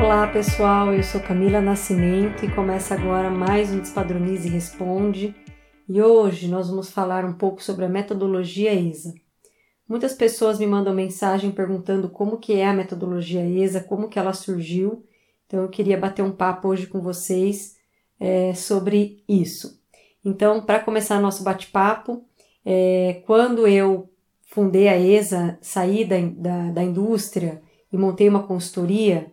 Olá pessoal, eu sou Camila Nascimento e começa agora mais um Despadronize e Responde. E hoje nós vamos falar um pouco sobre a metodologia ESA. Muitas pessoas me mandam mensagem perguntando como que é a metodologia ESA, como que ela surgiu. Então eu queria bater um papo hoje com vocês é, sobre isso. Então, para começar nosso bate-papo, é, quando eu fundei a ESA, saí da, da, da indústria e montei uma consultoria,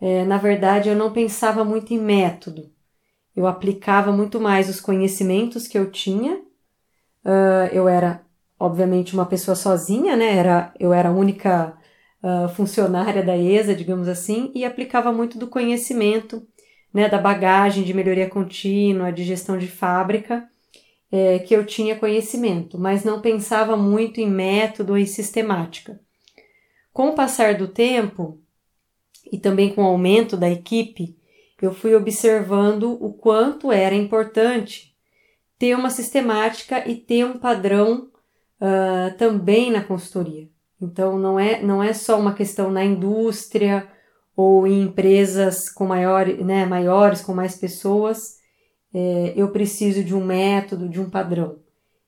é, na verdade eu não pensava muito em método. Eu aplicava muito mais os conhecimentos que eu tinha. Uh, eu era, obviamente, uma pessoa sozinha, né? Era, eu era a única uh, funcionária da ESA, digamos assim, e aplicava muito do conhecimento, né? Da bagagem de melhoria contínua, de gestão de fábrica, é, que eu tinha conhecimento, mas não pensava muito em método e sistemática. Com o passar do tempo e também com o aumento da equipe, eu fui observando o quanto era importante ter uma sistemática e ter um padrão uh, também na consultoria. Então não é, não é só uma questão na indústria ou em empresas com maior, né, maiores, com mais pessoas, é, eu preciso de um método, de um padrão.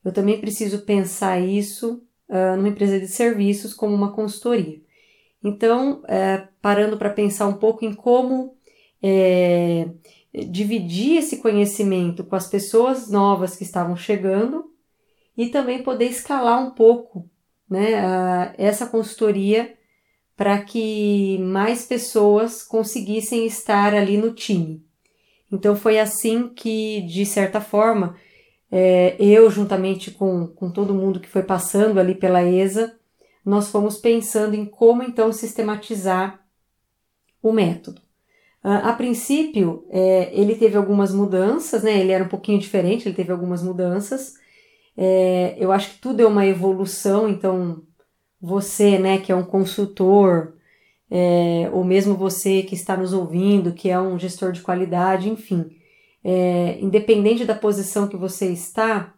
Eu também preciso pensar isso uh, numa empresa de serviços como uma consultoria. Então, é, parando para pensar um pouco em como é, dividir esse conhecimento com as pessoas novas que estavam chegando e também poder escalar um pouco né, a, essa consultoria para que mais pessoas conseguissem estar ali no time. Então foi assim que, de certa forma, é, eu, juntamente com, com todo mundo que foi passando ali pela ESA, nós fomos pensando em como então sistematizar o método. Uh, a princípio, é, ele teve algumas mudanças, né? Ele era um pouquinho diferente, ele teve algumas mudanças. É, eu acho que tudo é uma evolução, então você, né, que é um consultor, é, ou mesmo você que está nos ouvindo, que é um gestor de qualidade, enfim, é, independente da posição que você está,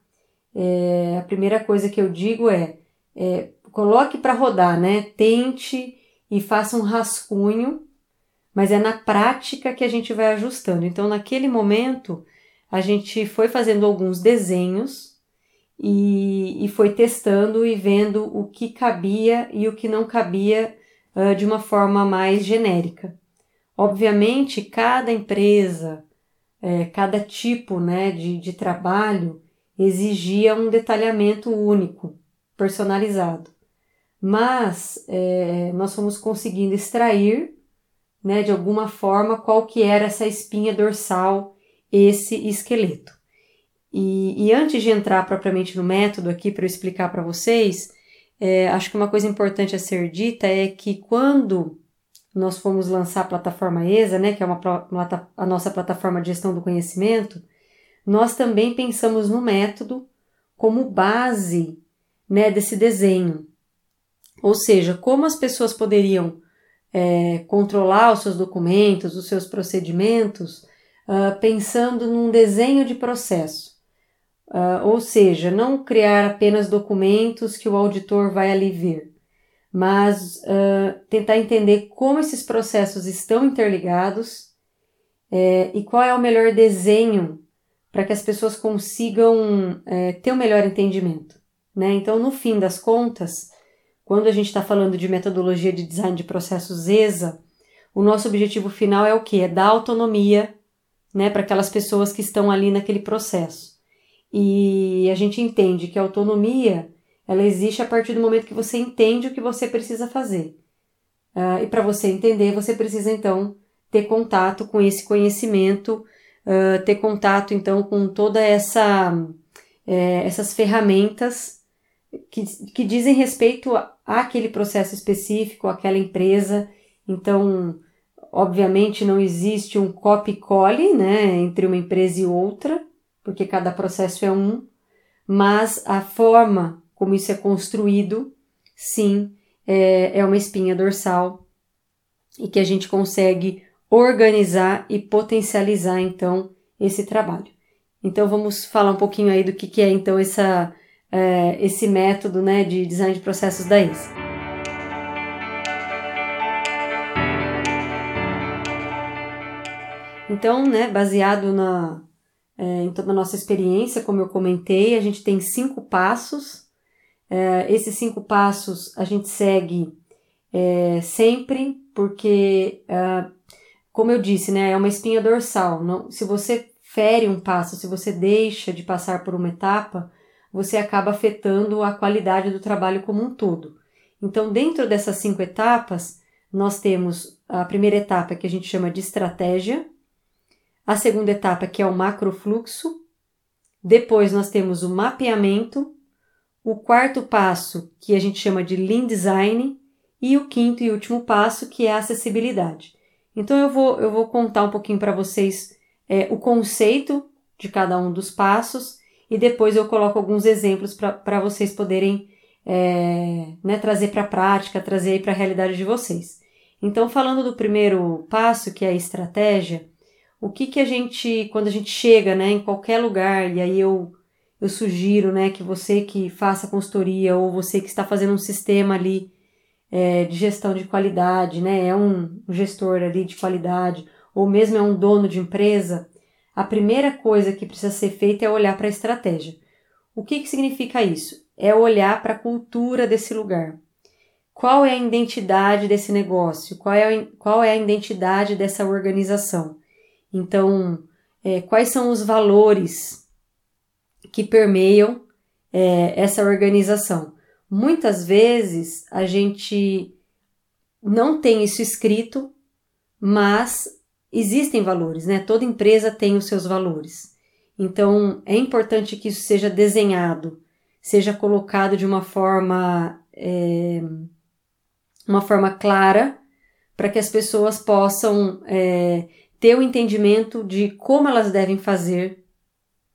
é, a primeira coisa que eu digo é, é coloque para rodar, né? Tente e faça um rascunho, mas é na prática que a gente vai ajustando. Então, naquele momento, a gente foi fazendo alguns desenhos e, e foi testando e vendo o que cabia e o que não cabia uh, de uma forma mais genérica. Obviamente, cada empresa, é, cada tipo né, de, de trabalho exigia um detalhamento único, personalizado. Mas é, nós fomos conseguindo extrair né, de alguma forma qual que era essa espinha dorsal, esse esqueleto. E, e antes de entrar propriamente no método aqui para eu explicar para vocês, é, acho que uma coisa importante a ser dita é que quando nós fomos lançar a plataforma ESA, né, que é uma, a nossa plataforma de gestão do conhecimento, nós também pensamos no método como base né, desse desenho. Ou seja, como as pessoas poderiam é, controlar os seus documentos, os seus procedimentos, uh, pensando num desenho de processo. Uh, ou seja, não criar apenas documentos que o auditor vai ali ver, mas uh, tentar entender como esses processos estão interligados é, e qual é o melhor desenho para que as pessoas consigam é, ter um melhor entendimento. Né? Então, no fim das contas, quando a gente está falando de metodologia de design de processos ESA, o nosso objetivo final é o que? É dar autonomia né, para aquelas pessoas que estão ali naquele processo. E a gente entende que a autonomia ela existe a partir do momento que você entende o que você precisa fazer. Uh, e para você entender, você precisa então ter contato com esse conhecimento, uh, ter contato então com toda essa é, essas ferramentas que, que dizem respeito àquele processo específico, àquela empresa. Então, obviamente, não existe um copy-cole né, entre uma empresa e outra porque cada processo é um, mas a forma como isso é construído, sim, é, é uma espinha dorsal e que a gente consegue organizar e potencializar então esse trabalho. Então vamos falar um pouquinho aí do que, que é então essa, é, esse método né, de design de processos da ISA. Então, né, baseado na, é, em toda a nossa experiência, como eu comentei, a gente tem cinco passos. É, esses cinco passos a gente segue é, sempre, porque, é, como eu disse, né, é uma espinha dorsal. Não, se você fere um passo, se você deixa de passar por uma etapa, você acaba afetando a qualidade do trabalho como um todo. Então, dentro dessas cinco etapas, nós temos a primeira etapa que a gente chama de estratégia, a segunda etapa que é o macrofluxo, depois nós temos o mapeamento, o quarto passo que a gente chama de lean design e o quinto e último passo que é a acessibilidade. Então eu vou, eu vou contar um pouquinho para vocês é, o conceito de cada um dos passos e depois eu coloco alguns exemplos para vocês poderem é, né, trazer para a prática, trazer para a realidade de vocês. Então, falando do primeiro passo, que é a estratégia, o que, que a gente, quando a gente chega né, em qualquer lugar, e aí eu, eu sugiro né, que você que faça consultoria ou você que está fazendo um sistema ali é, de gestão de qualidade, né, é um gestor ali de qualidade, ou mesmo é um dono de empresa, a primeira coisa que precisa ser feita é olhar para a estratégia. O que, que significa isso? É olhar para a cultura desse lugar. Qual é a identidade desse negócio? Qual é a, qual é a identidade dessa organização? Então, é, quais são os valores que permeiam é, essa organização? Muitas vezes a gente não tem isso escrito, mas existem valores, né? Toda empresa tem os seus valores. Então é importante que isso seja desenhado, seja colocado de uma forma é, uma forma clara para que as pessoas possam é, ter o entendimento de como elas devem fazer,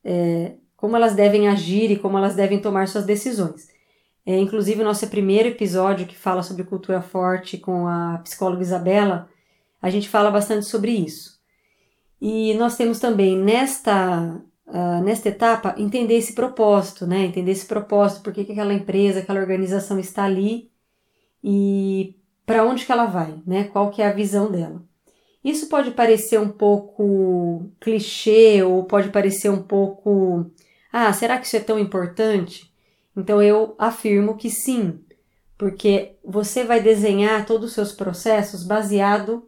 é, como elas devem agir e como elas devem tomar suas decisões. É, inclusive, o nosso primeiro episódio que fala sobre cultura forte com a psicóloga Isabela, a gente fala bastante sobre isso. E nós temos também nesta, uh, nesta etapa entender esse propósito, né? Entender esse propósito, por que, que aquela empresa, aquela organização está ali e para onde que ela vai, né? Qual que é a visão dela. Isso pode parecer um pouco clichê ou pode parecer um pouco, ah, será que isso é tão importante? Então eu afirmo que sim, porque você vai desenhar todos os seus processos baseado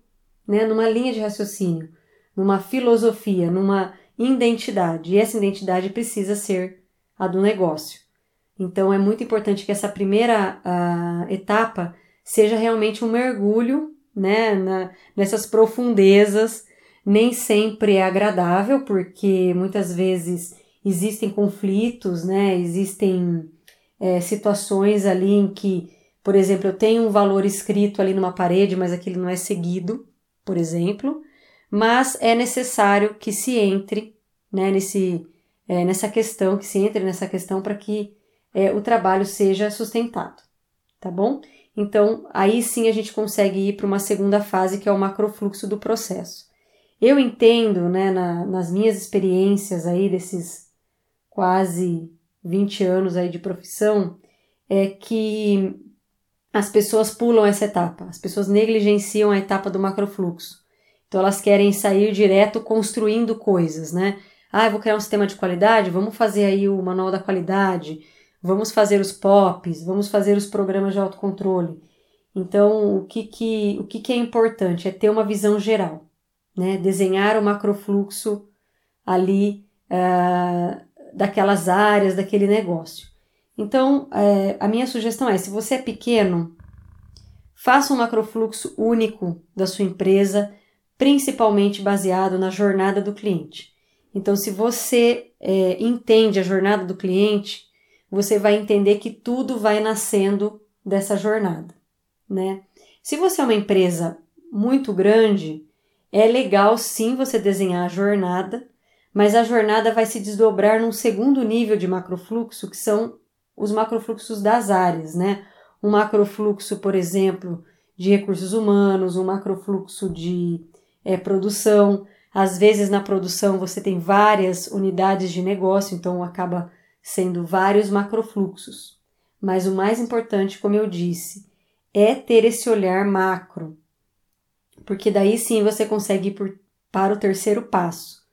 né, numa linha de raciocínio, numa filosofia, numa identidade. E essa identidade precisa ser a do negócio. Então é muito importante que essa primeira uh, etapa seja realmente um mergulho né, na, nessas profundezas. Nem sempre é agradável, porque muitas vezes existem conflitos, né, existem é, situações ali em que, por exemplo, eu tenho um valor escrito ali numa parede, mas aquilo não é seguido por exemplo, mas é necessário que se entre né, nesse, é, nessa questão, que se entre nessa questão para que é, o trabalho seja sustentado, tá bom? Então, aí sim a gente consegue ir para uma segunda fase, que é o macrofluxo do processo. Eu entendo, né, na, nas minhas experiências aí desses quase 20 anos aí de profissão, é que as pessoas pulam essa etapa, as pessoas negligenciam a etapa do macrofluxo. Então elas querem sair direto construindo coisas, né? Ah, eu vou criar um sistema de qualidade, vamos fazer aí o manual da qualidade, vamos fazer os POPs, vamos fazer os programas de autocontrole. Então, o que, que, o que, que é importante é ter uma visão geral, né? Desenhar o macrofluxo ali uh, daquelas áreas, daquele negócio. Então, é, a minha sugestão é: se você é pequeno, faça um macrofluxo único da sua empresa, principalmente baseado na jornada do cliente. Então, se você é, entende a jornada do cliente, você vai entender que tudo vai nascendo dessa jornada, né? Se você é uma empresa muito grande, é legal sim você desenhar a jornada, mas a jornada vai se desdobrar num segundo nível de macrofluxo, que são os macrofluxos das áreas, né? Um macrofluxo, por exemplo, de recursos humanos, um macrofluxo de é, produção. Às vezes na produção você tem várias unidades de negócio, então acaba sendo vários macrofluxos. Mas o mais importante, como eu disse, é ter esse olhar macro, porque daí sim você consegue ir por para o terceiro passo,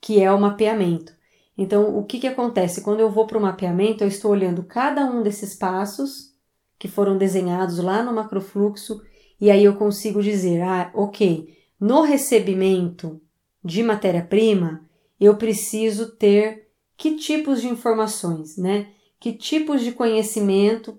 que é o mapeamento. Então, o que, que acontece? Quando eu vou para o mapeamento, eu estou olhando cada um desses passos que foram desenhados lá no macrofluxo e aí eu consigo dizer, ah, ok, no recebimento de matéria-prima, eu preciso ter que tipos de informações, né? Que tipos de conhecimento,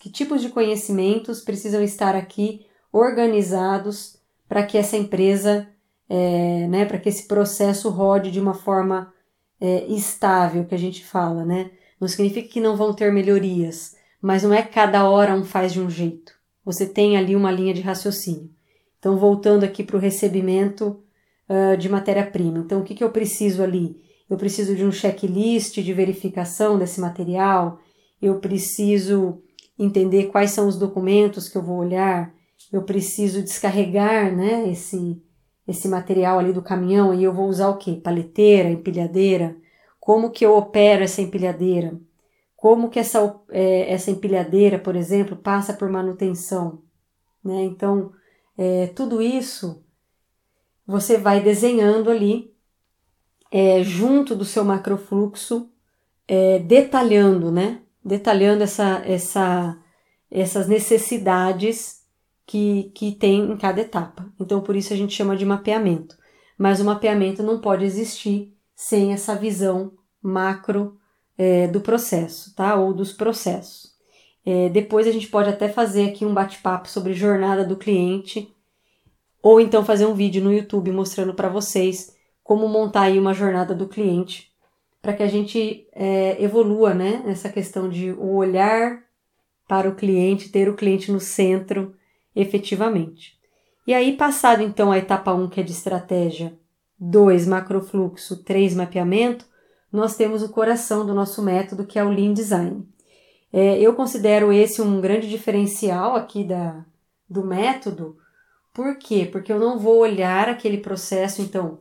que tipos de conhecimentos precisam estar aqui organizados para que essa empresa, é, né, para que esse processo rode de uma forma é, estável, que a gente fala, né? Não significa que não vão ter melhorias, mas não é cada hora um faz de um jeito. Você tem ali uma linha de raciocínio. Então, voltando aqui para o recebimento uh, de matéria-prima. Então, o que, que eu preciso ali? Eu preciso de um checklist de verificação desse material, eu preciso entender quais são os documentos que eu vou olhar, eu preciso descarregar né, esse, esse material ali do caminhão e eu vou usar o que? Paleteira, empilhadeira? Como que eu opero essa empilhadeira? Como que essa, é, essa empilhadeira, por exemplo, passa por manutenção? Né? Então, é, tudo isso você vai desenhando ali é, junto do seu macrofluxo, é, detalhando, né? Detalhando essa, essa, essas necessidades que, que tem em cada etapa. Então, por isso a gente chama de mapeamento. Mas o mapeamento não pode existir sem essa visão macro é, do processo, tá? Ou dos processos. É, depois a gente pode até fazer aqui um bate-papo sobre jornada do cliente, ou então fazer um vídeo no YouTube mostrando para vocês como montar aí uma jornada do cliente, para que a gente é, evolua, né? Nessa questão de o olhar para o cliente, ter o cliente no centro efetivamente. E aí, passado então a etapa 1, que é de estratégia, 2, macrofluxo, 3, mapeamento, nós temos o coração do nosso método, que é o Lean Design. É, eu considero esse um grande diferencial aqui da, do método. Por quê? Porque eu não vou olhar aquele processo, então,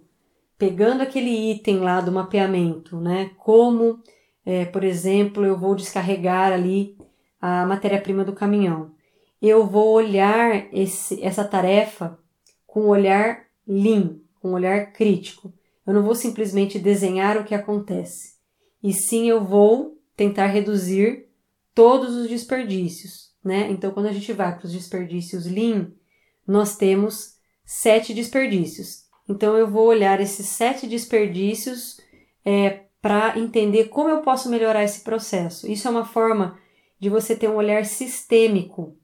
pegando aquele item lá do mapeamento, né? Como, é, por exemplo, eu vou descarregar ali a matéria-prima do caminhão. Eu vou olhar esse, essa tarefa com um olhar lean, com um olhar crítico. Eu não vou simplesmente desenhar o que acontece, e sim eu vou tentar reduzir todos os desperdícios, né? Então, quando a gente vai para os desperdícios lean, nós temos sete desperdícios. Então, eu vou olhar esses sete desperdícios é, para entender como eu posso melhorar esse processo. Isso é uma forma de você ter um olhar sistêmico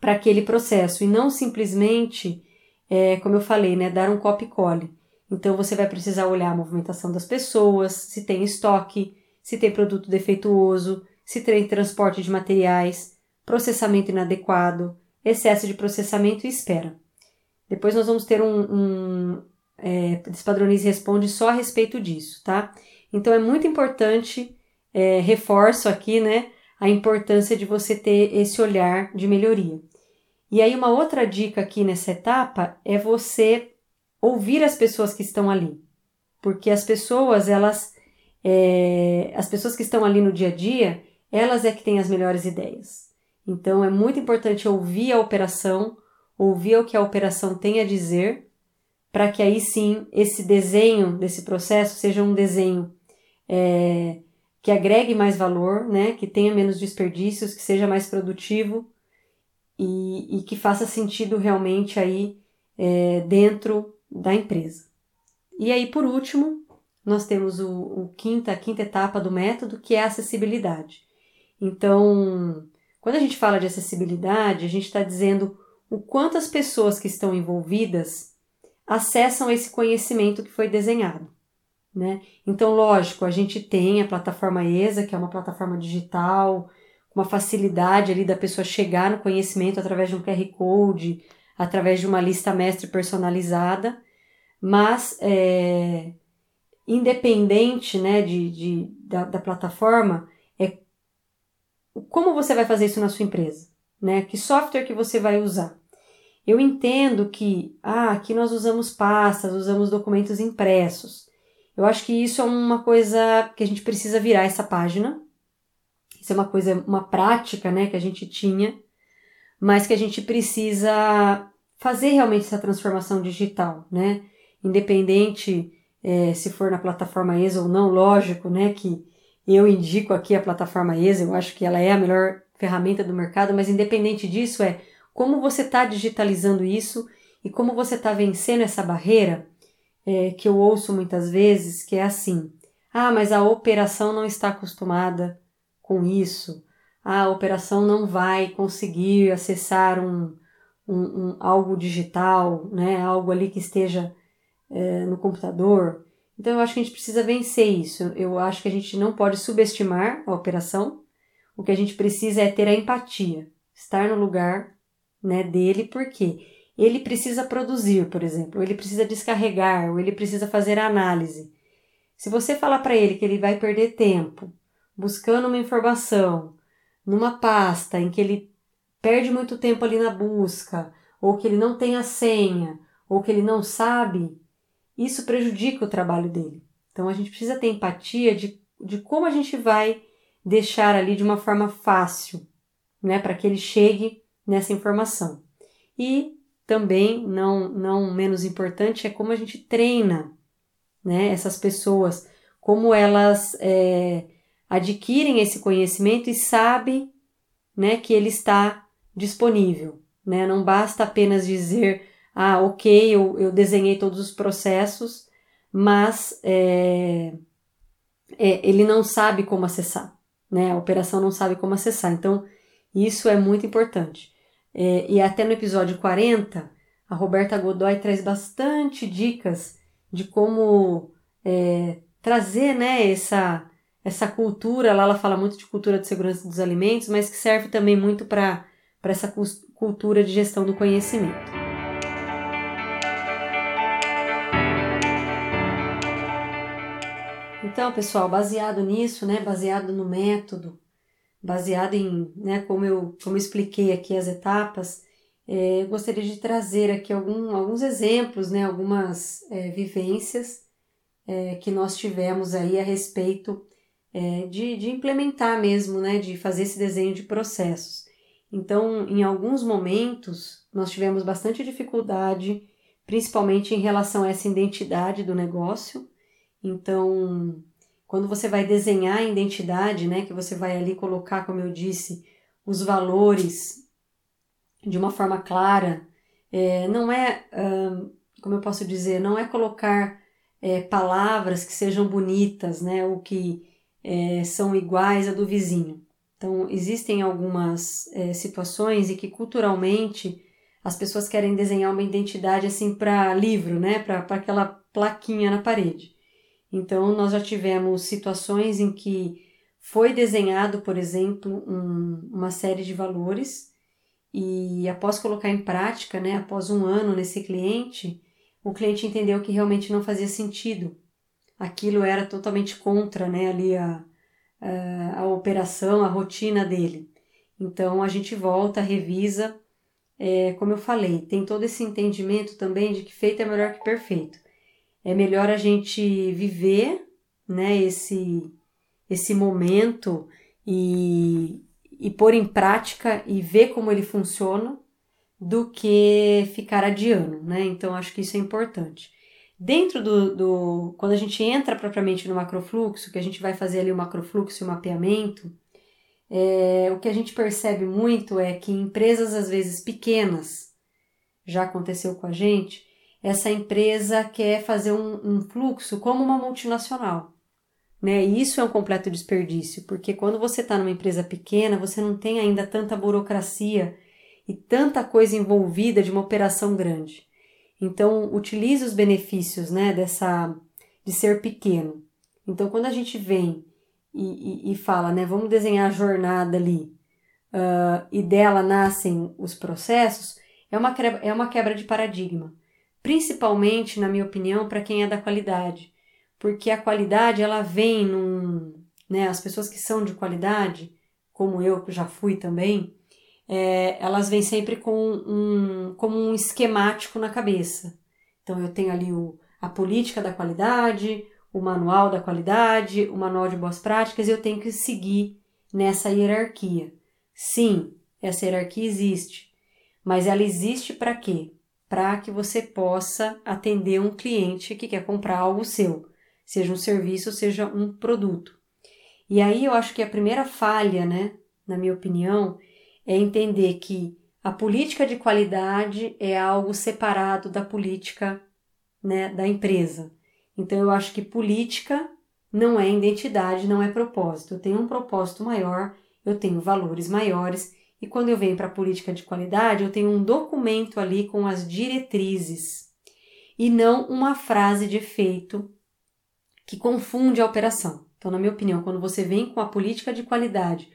para aquele processo e não simplesmente, é, como eu falei, né, dar um copy-cole. Então você vai precisar olhar a movimentação das pessoas, se tem estoque, se tem produto defeituoso, se tem transporte de materiais, processamento inadequado, excesso de processamento e espera. Depois nós vamos ter um, um é, Despadronize Responde só a respeito disso, tá? Então é muito importante, é, reforço aqui, né, a importância de você ter esse olhar de melhoria. E aí uma outra dica aqui nessa etapa é você ouvir as pessoas que estão ali, porque as pessoas elas é, as pessoas que estão ali no dia a dia elas é que têm as melhores ideias. Então é muito importante ouvir a operação, ouvir o que a operação tem a dizer, para que aí sim esse desenho desse processo seja um desenho é, que agregue mais valor, né, que tenha menos desperdícios, que seja mais produtivo e, e que faça sentido realmente aí é, dentro da empresa. E aí, por último, nós temos o, o quinta, a quinta etapa do método, que é a acessibilidade. Então, quando a gente fala de acessibilidade, a gente está dizendo o quanto as pessoas que estão envolvidas acessam esse conhecimento que foi desenhado. Né? Então, lógico, a gente tem a plataforma ESA, que é uma plataforma digital, uma facilidade ali da pessoa chegar no conhecimento através de um QR Code, através de uma lista mestre personalizada, mas é, independente né, de, de da, da, plataforma, é como você vai fazer isso na sua empresa, né? Que software que você vai usar. Eu entendo que ah, aqui nós usamos pastas, usamos documentos impressos. Eu acho que isso é uma coisa que a gente precisa virar essa página. Isso é uma coisa, uma prática, né, que a gente tinha, mas que a gente precisa fazer realmente essa transformação digital, né? independente é, se for na plataforma ESA ou não, lógico, né, que eu indico aqui a plataforma ESA, eu acho que ela é a melhor ferramenta do mercado, mas independente disso é como você está digitalizando isso e como você está vencendo essa barreira é, que eu ouço muitas vezes, que é assim: ah, mas a operação não está acostumada com isso, a operação não vai conseguir acessar um, um, um algo digital, né, algo ali que esteja é, no computador. Então eu acho que a gente precisa vencer isso. Eu acho que a gente não pode subestimar a operação. O que a gente precisa é ter a empatia, estar no lugar né, dele, porque ele precisa produzir, por exemplo, ele precisa descarregar, ou ele precisa fazer análise. Se você falar para ele que ele vai perder tempo buscando uma informação numa pasta em que ele perde muito tempo ali na busca, ou que ele não tem a senha, ou que ele não sabe, isso prejudica o trabalho dele. Então a gente precisa ter empatia de, de como a gente vai deixar ali de uma forma fácil, né, para que ele chegue nessa informação. E também, não, não menos importante, é como a gente treina né, essas pessoas, como elas é, adquirem esse conhecimento e sabem né, que ele está disponível. Né? Não basta apenas dizer, ah, ok, eu, eu desenhei todos os processos, mas é, é, ele não sabe como acessar, né? A operação não sabe como acessar. Então, isso é muito importante. É, e até no episódio 40, a Roberta Godoy traz bastante dicas de como é, trazer né, essa, essa cultura. Lá ela fala muito de cultura de segurança dos alimentos, mas que serve também muito para essa cultura de gestão do conhecimento. Então, pessoal, baseado nisso, né, baseado no método, baseado em, né, como eu, como eu expliquei aqui as etapas, é, eu gostaria de trazer aqui algum, alguns exemplos, né, algumas é, vivências é, que nós tivemos aí a respeito é, de, de implementar mesmo, né, de fazer esse desenho de processos. Então, em alguns momentos, nós tivemos bastante dificuldade, principalmente em relação a essa identidade do negócio. Então, quando você vai desenhar a identidade, né, que você vai ali colocar, como eu disse, os valores de uma forma clara, é, não é, como eu posso dizer, não é colocar é, palavras que sejam bonitas, né, ou que é, são iguais a do vizinho. Então, existem algumas é, situações em que culturalmente as pessoas querem desenhar uma identidade assim para livro, né, para aquela plaquinha na parede. Então, nós já tivemos situações em que foi desenhado, por exemplo, um, uma série de valores e após colocar em prática, né, após um ano nesse cliente, o cliente entendeu que realmente não fazia sentido. Aquilo era totalmente contra, né, ali a, a, a operação, a rotina dele. Então, a gente volta, revisa, é, como eu falei, tem todo esse entendimento também de que feito é melhor que perfeito é melhor a gente viver né, esse, esse momento e, e pôr em prática e ver como ele funciona do que ficar adiando, né? Então acho que isso é importante. Dentro do, do quando a gente entra propriamente no macrofluxo, que a gente vai fazer ali o macrofluxo e o mapeamento, é, o que a gente percebe muito é que empresas às vezes pequenas, já aconteceu com a gente, essa empresa quer fazer um, um fluxo como uma multinacional. Né? E isso é um completo desperdício, porque quando você está numa empresa pequena, você não tem ainda tanta burocracia e tanta coisa envolvida de uma operação grande. Então, utilize os benefícios né, dessa de ser pequeno. Então, quando a gente vem e, e, e fala, né, vamos desenhar a jornada ali, uh, e dela nascem os processos, é uma, é uma quebra de paradigma principalmente, na minha opinião, para quem é da qualidade, porque a qualidade ela vem num, né, as pessoas que são de qualidade, como eu que já fui também, é, elas vêm sempre com um, como um esquemático na cabeça. Então eu tenho ali o, a política da qualidade, o manual da qualidade, o manual de boas práticas, e eu tenho que seguir nessa hierarquia. Sim, essa hierarquia existe, mas ela existe para quê? Para que você possa atender um cliente que quer comprar algo seu, seja um serviço, seja um produto. E aí eu acho que a primeira falha, né, na minha opinião, é entender que a política de qualidade é algo separado da política né, da empresa. Então eu acho que política não é identidade, não é propósito. Eu tenho um propósito maior, eu tenho valores maiores e quando eu venho para a política de qualidade, eu tenho um documento ali com as diretrizes e não uma frase de efeito que confunde a operação. Então, na minha opinião, quando você vem com a política de qualidade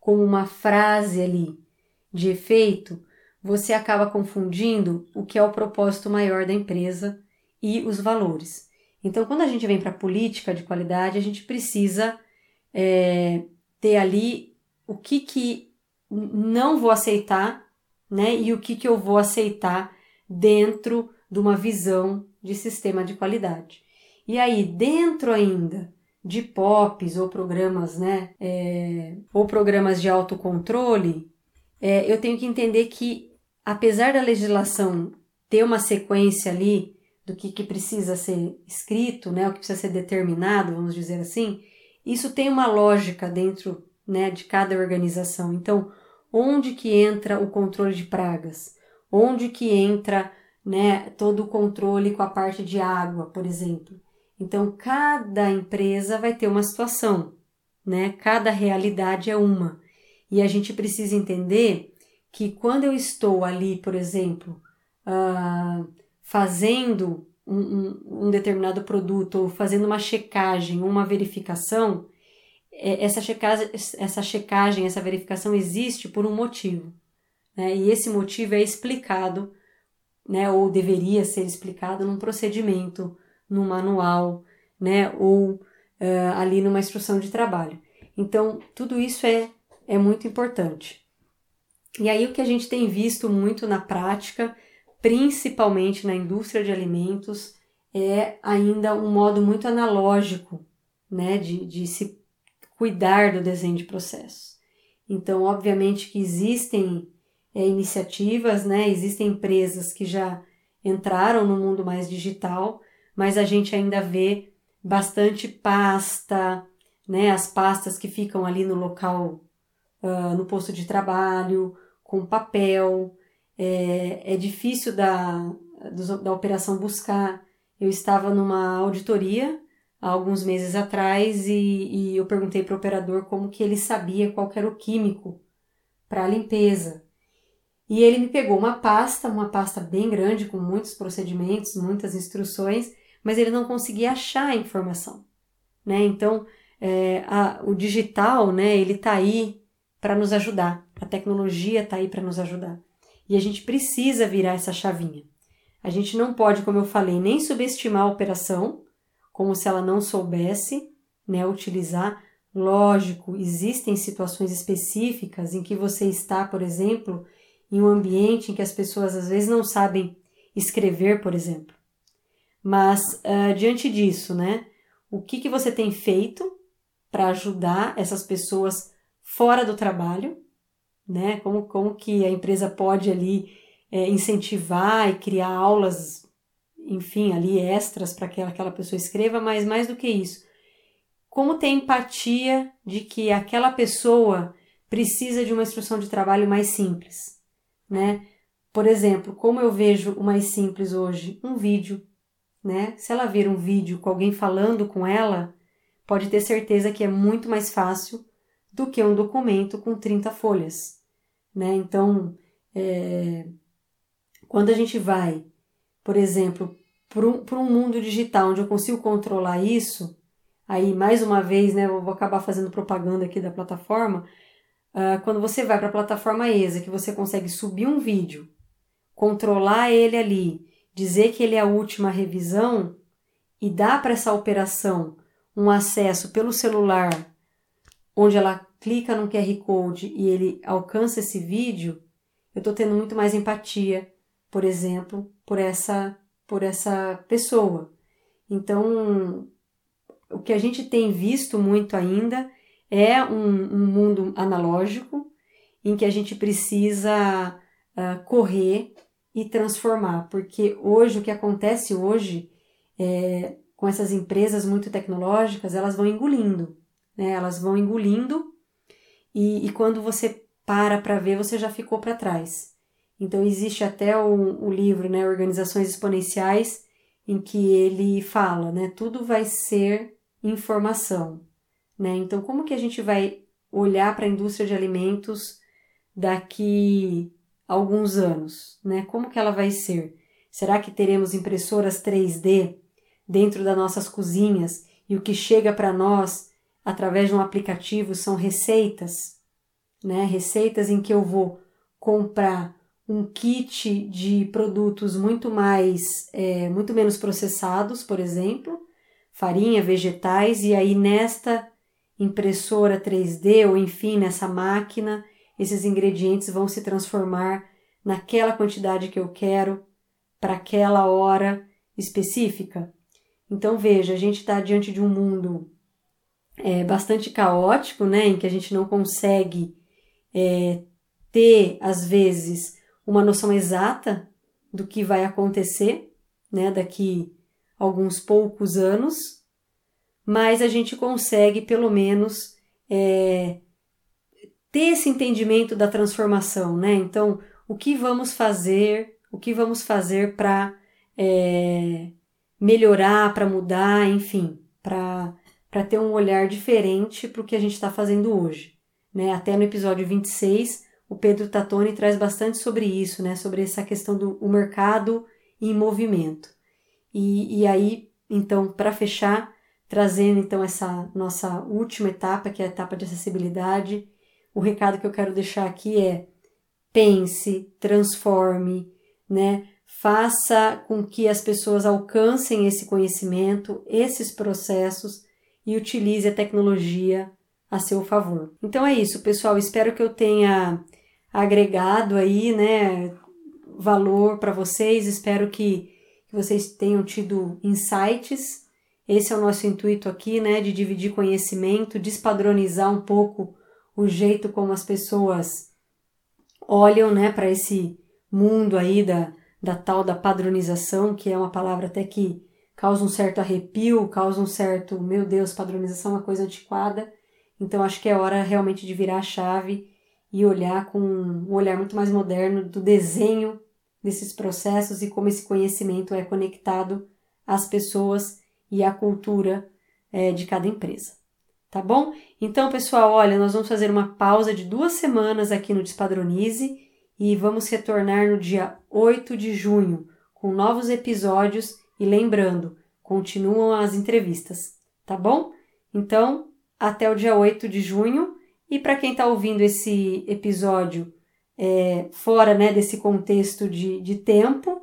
com uma frase ali de efeito, você acaba confundindo o que é o propósito maior da empresa e os valores. Então, quando a gente vem para a política de qualidade, a gente precisa é, ter ali o que, que não vou aceitar, né? E o que, que eu vou aceitar dentro de uma visão de sistema de qualidade. E aí, dentro ainda de POPs ou programas, né? É, ou programas de autocontrole, é, eu tenho que entender que, apesar da legislação ter uma sequência ali do que, que precisa ser escrito, né? O que precisa ser determinado, vamos dizer assim, isso tem uma lógica dentro né, de cada organização. Então, onde que entra o controle de pragas? Onde que entra né, todo o controle com a parte de água, por exemplo? Então, cada empresa vai ter uma situação, né? Cada realidade é uma. E a gente precisa entender que quando eu estou ali, por exemplo, uh, fazendo um, um, um, determinado produto ou fazendo uma checagem, uma verificação, essa checagem, essa checagem, essa verificação existe por um motivo. Né? E esse motivo é explicado, né, ou deveria ser explicado num procedimento, num manual, né, ou uh, ali numa instrução de trabalho. Então, tudo isso é, é muito importante. E aí, o que a gente tem visto muito na prática, principalmente na indústria de alimentos, é ainda um modo muito analógico né, de, de se cuidar do desenho de processos. Então, obviamente que existem é, iniciativas, né? Existem empresas que já entraram no mundo mais digital, mas a gente ainda vê bastante pasta, né? As pastas que ficam ali no local, uh, no posto de trabalho, com papel. É, é difícil da, da operação buscar. Eu estava numa auditoria há alguns meses atrás e, e eu perguntei para o operador como que ele sabia qual era o químico para a limpeza. E ele me pegou uma pasta, uma pasta bem grande com muitos procedimentos, muitas instruções, mas ele não conseguia achar a informação, né? Então, é, a, o digital, né? Ele está aí para nos ajudar. A tecnologia está aí para nos ajudar. E a gente precisa virar essa chavinha. A gente não pode, como eu falei, nem subestimar a operação, como se ela não soubesse né, utilizar. Lógico, existem situações específicas em que você está, por exemplo, em um ambiente em que as pessoas às vezes não sabem escrever, por exemplo. Mas uh, diante disso, né, o que, que você tem feito para ajudar essas pessoas fora do trabalho, né? Como, como que a empresa pode ali é, incentivar e criar aulas enfim, ali extras para que aquela pessoa escreva, mas mais do que isso, como ter empatia de que aquela pessoa precisa de uma instrução de trabalho mais simples, né? Por exemplo, como eu vejo o mais simples hoje, um vídeo, né? Se ela ver um vídeo com alguém falando com ela, pode ter certeza que é muito mais fácil do que um documento com 30 folhas, né? Então, é, quando a gente vai por exemplo, para um, um mundo digital onde eu consigo controlar isso, aí mais uma vez, né, eu vou acabar fazendo propaganda aqui da plataforma. Uh, quando você vai para a plataforma ESA, que você consegue subir um vídeo, controlar ele ali, dizer que ele é a última revisão e dar para essa operação um acesso pelo celular, onde ela clica no QR Code e ele alcança esse vídeo, eu estou tendo muito mais empatia, por exemplo, por essa por essa pessoa. Então, o que a gente tem visto muito ainda é um, um mundo analógico em que a gente precisa uh, correr e transformar, porque hoje o que acontece hoje é, com essas empresas muito tecnológicas, elas vão engolindo, né? Elas vão engolindo e, e quando você para para ver, você já ficou para trás. Então existe até o, livro, né, Organizações Exponenciais, em que ele fala, né, tudo vai ser informação, né? Então como que a gente vai olhar para a indústria de alimentos daqui a alguns anos, né? Como que ela vai ser? Será que teremos impressoras 3D dentro das nossas cozinhas e o que chega para nós através de um aplicativo são receitas, né? Receitas em que eu vou comprar um kit de produtos muito mais, é, muito menos processados, por exemplo, farinha, vegetais, e aí nesta impressora 3D ou enfim nessa máquina, esses ingredientes vão se transformar naquela quantidade que eu quero para aquela hora específica. Então veja, a gente está diante de um mundo é, bastante caótico, né, em que a gente não consegue é, ter às vezes uma noção exata do que vai acontecer, né, daqui alguns poucos anos, mas a gente consegue pelo menos é, ter esse entendimento da transformação, né? Então, o que vamos fazer, o que vamos fazer para é, melhorar, para mudar, enfim, para ter um olhar diferente para o que a gente está fazendo hoje. Né? Até no episódio 26, o Pedro Tatoni traz bastante sobre isso, né? sobre essa questão do o mercado em movimento. E, e aí, então, para fechar, trazendo então essa nossa última etapa, que é a etapa de acessibilidade, o recado que eu quero deixar aqui é pense, transforme, né? faça com que as pessoas alcancem esse conhecimento, esses processos e utilize a tecnologia a seu favor. Então é isso, pessoal. Espero que eu tenha agregado aí, né, valor para vocês. Espero que, vocês tenham tido insights. Esse é o nosso intuito aqui, né, de dividir conhecimento, despadronizar um pouco o jeito como as pessoas olham, né, para esse mundo aí da da tal da padronização, que é uma palavra até que causa um certo arrepio, causa um certo, meu Deus, padronização é uma coisa antiquada. Então acho que é hora realmente de virar a chave e olhar com um olhar muito mais moderno do desenho desses processos e como esse conhecimento é conectado às pessoas e à cultura é, de cada empresa. Tá bom? Então, pessoal, olha, nós vamos fazer uma pausa de duas semanas aqui no Despadronize e vamos retornar no dia 8 de junho com novos episódios e lembrando, continuam as entrevistas, tá bom? Então, até o dia 8 de junho e para quem está ouvindo esse episódio é, fora né, desse contexto de, de tempo,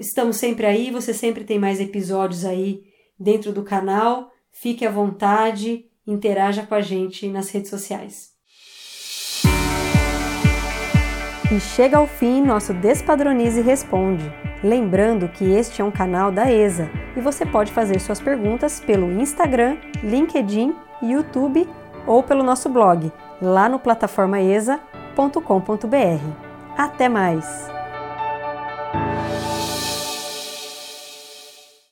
estamos sempre aí, você sempre tem mais episódios aí dentro do canal. Fique à vontade, interaja com a gente nas redes sociais. E chega ao fim nosso Despadronize Responde. Lembrando que este é um canal da ESA e você pode fazer suas perguntas pelo Instagram, LinkedIn, YouTube ou pelo nosso blog, lá no plataformaesa.com.br. Até mais!